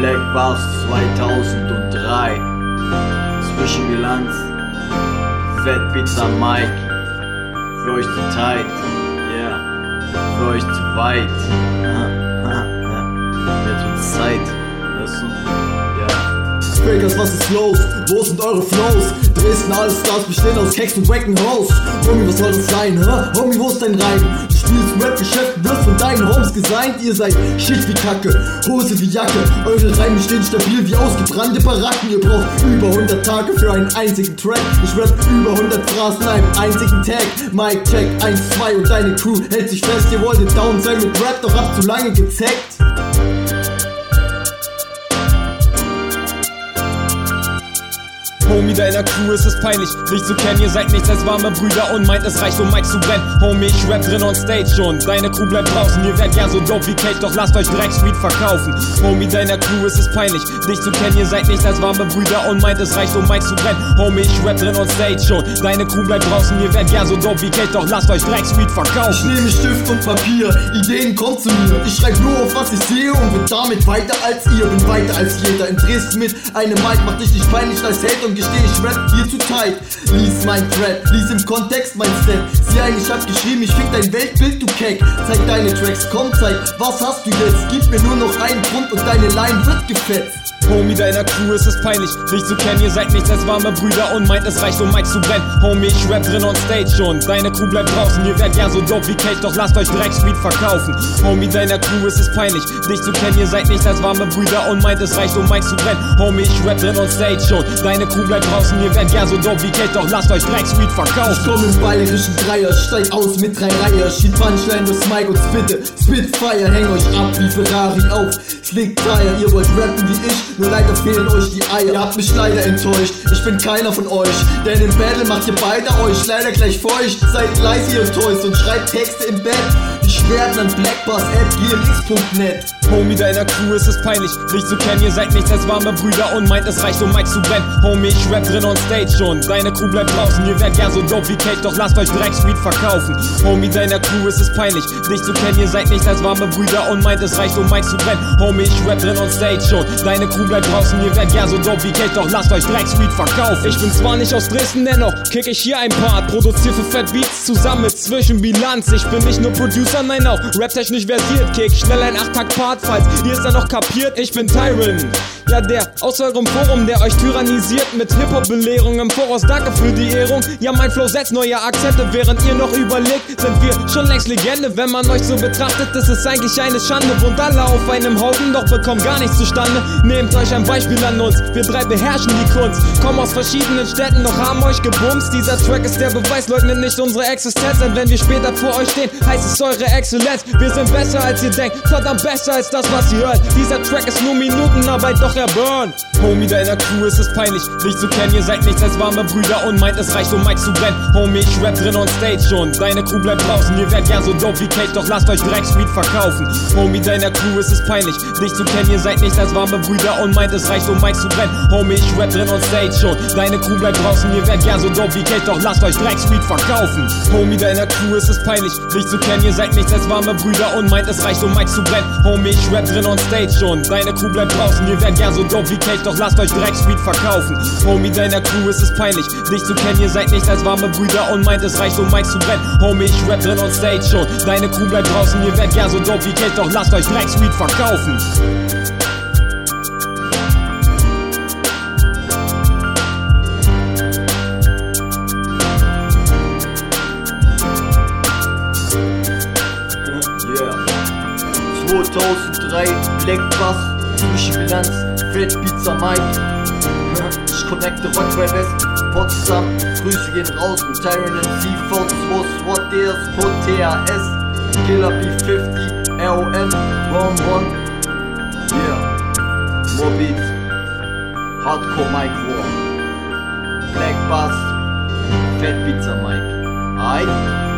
Black Bass 2003 Zwischenbilanz Fat Pizza Mike Für euch zu tight Yeah Für euch zu weit Jetzt wird's Zeit Weißt du? Ja Fakers, was ist los? Wo sind eure Flows? Dresden alles Stars bestehen aus Keks und Wacken House. Homie, was soll das sein, hä? Homie, wo ist dein Reim? Im Rap-Geschäft, wirst von deinen Homes gesigned. Ihr seid Shit wie Kacke, Hose wie Jacke. Eure Reime stehen stabil wie ausgebrannte Baracken. Ihr braucht über 100 Tage für einen einzigen Track. Ich rap über 100 Phrasen in einem einzigen Tag. Mic check 1, 2 und deine Crew hält sich fest. Ihr wolltet down sein mit Rap, doch habt zu lange gezeckt. Homie, deiner Crew ist es peinlich, dich zu kennen. Ihr seid nichts als warme Brüder und meint, es reicht, um Mike zu brennen. Homie, ich rap drin on stage schon. Deine Crew bleibt draußen, ihr werdet gern so dope wie Cake, doch lasst euch Drecksweed verkaufen. Homie, deiner Crew ist es peinlich, dich zu kennen. Ihr seid nichts als warme Brüder und meint, es reicht, um Mike zu brennen. Homie, ich rap drin on stage schon. Deine Crew bleibt draußen, ihr werdet gern so dope wie Cake, doch lasst euch Drecksweed Ich verkaufen. nehme Stift und Papier, Ideen kommen zu mir. Ich schreibe nur auf, was ich sehe und bin damit weiter als ihr. Bin weiter als jeder in Dresden mit einem Mic. Mach dich nicht peinlich als Held und gesteh, ich rap hier zu tight. Lies mein Thread, lies im Kontext mein Step. Sieh ein, ich hab geschrieben, ich fick dein Weltbild, du Keck. Zeig deine Tracks, komm, zeig, was hast du jetzt? Gib mir nur noch einen Grund und deine Line wird gefetzt. Homie, deiner Crew ist es peinlich, dich zu kennen. Ihr seid nichts als warme Brüder und meint, es reicht, um Mike zu brennen. Homie, ich rap drin on stage schon. Deine Crew bleibt draußen, ihr werdet gern so dope wie Cake, doch lasst euch Drecksweed verkaufen. Homie, deiner Crew ist es peinlich, dich zu kennen. Ihr seid nichts als warme Brüder und meint, es reicht, um Mike zu brennen. Homie, ich rap drin on stage schon. Deine Crew bleibt draußen, ihr werdet gern so dope wie Cake, doch lasst euch Drecksweed Ich verkaufen. komm im bayerischen Dreier, steig aus mit drei Reiher, schieb Punchline durchs Mic und spitte, Spitfire, häng euch ab wie Ferrari auf, Slick Tire, ihr wollt rappen wie ich, nur leider fehlen euch die Eier, ihr habt mich leider enttäuscht, ich bin keiner von euch, denn im Battle macht ihr beide euch leider gleich feucht, seid leise ihr Toys und schreibt Texte im Bett, ich werde an blackbass.gmx.net. Homie, deiner Crew ist es peinlich, dich zu kennen. Ihr seid nichts als warme Brüder und meint, es reicht, um Mike zu brennen. Homie, ich rap drin on stage schon. Deine Crew bleibt draußen, ihr werdet gern so dope wie Cake, doch lasst euch Drecksweed verkaufen. Homie, deiner Crew ist es peinlich, dich zu kennen. Ihr seid nichts als warme Brüder und meint, es reicht, um Mike zu brennen. Homie, ich rap drin on stage schon. Deine Crew bleibt draußen, ihr werdet gern so dope wie Cake, doch lasst euch Drecksweed verkaufen. Ich bin zwar nicht aus Dresden, dennoch kick ich hier ein Part. Produziere für Fat Beats zusammen mit Zwischenbilanz. Ich bin nicht nur Producer, nein auch raptechnisch versiert. Kick schnell ein 8-Takt-Part, falls ihr es dann noch kapiert. Ich bin Tyron. Ja, der aus eurem Forum, der euch tyrannisiert mit Hip-Hop-Belehrung im Voraus. Danke für die Ehrung. Ja, mein Flow setzt neue Akzente, während ihr noch überlegt, sind wir schon längst Legende. Wenn man euch so betrachtet, das ist eigentlich eine Schande. Wohnt alle auf einem Haufen, doch bekommt gar nichts zustande. Nehmt euch ein Beispiel an uns, wir drei beherrschen die Kunst. Kommen aus verschiedenen Städten, doch haben euch gebumst. Dieser Track ist der Beweis, leugnet nicht unsere Existenz. Denn wenn wir später vor euch stehen, heißt es eure Exzellenz. Wir sind besser als ihr denkt, verdammt besser als das, was ihr hört. Dieser Track ist nur Minutenarbeit, doch burnt. Homie, deiner Crew ist es peinlich, dich zu kennen. Ihr seid nichts als warme Brüder und meint, es reicht, um Mike zu brennen. Homie, ich rap drin on stage schon. Deine Crew bleibt draußen, ihr werdet gern so dope wie Cake, doch lasst euch Drecksweed verkaufen. Homie, deiner Crew ist es peinlich, dich zu kennen. Ihr seid nichts als warme Brüder und meint, es reicht, um Mike zu brennen. Homie, ich rap drin on stage schon. Deine Crew bleibt draußen, ihr werdet gern so dope wie Cake, doch lasst euch Drecksweed verkaufen. Homie, deiner Crew ist es peinlich, dich zu kennen. Ihr seid nichts als warme Brüder und meint, es reicht, um Mike zu brennen. Homie, ich rap drin on stage schon. Deine Crew bleibt draußen, ihr werdet gern so dope wie Cake, doch lasst euch Drecksweed verkaufen. Homie, deiner Crew ist es peinlich, dich zu kennen. Ihr seid nichts als warme Brüder und meint, es reicht, um Mike zu brennen. Homie, ich rap drin on stage schon. Deine Crew bleibt draußen, ihr werdet gern so dope wie Cake, doch lasst euch Drecksweed verkaufen. Yeah 2003 Black Bass Zwischenbilanz Fat Pizza Mike Ich connecte Rockwell West Potsdam. Grüße gehen raus mit Tyron MC Fox. Was What There's Put THS Killer B50 ROM Ron One. Yeah. More Beats. Hardcore Mike War. Black Bass. Fat Pizza Mike. Aight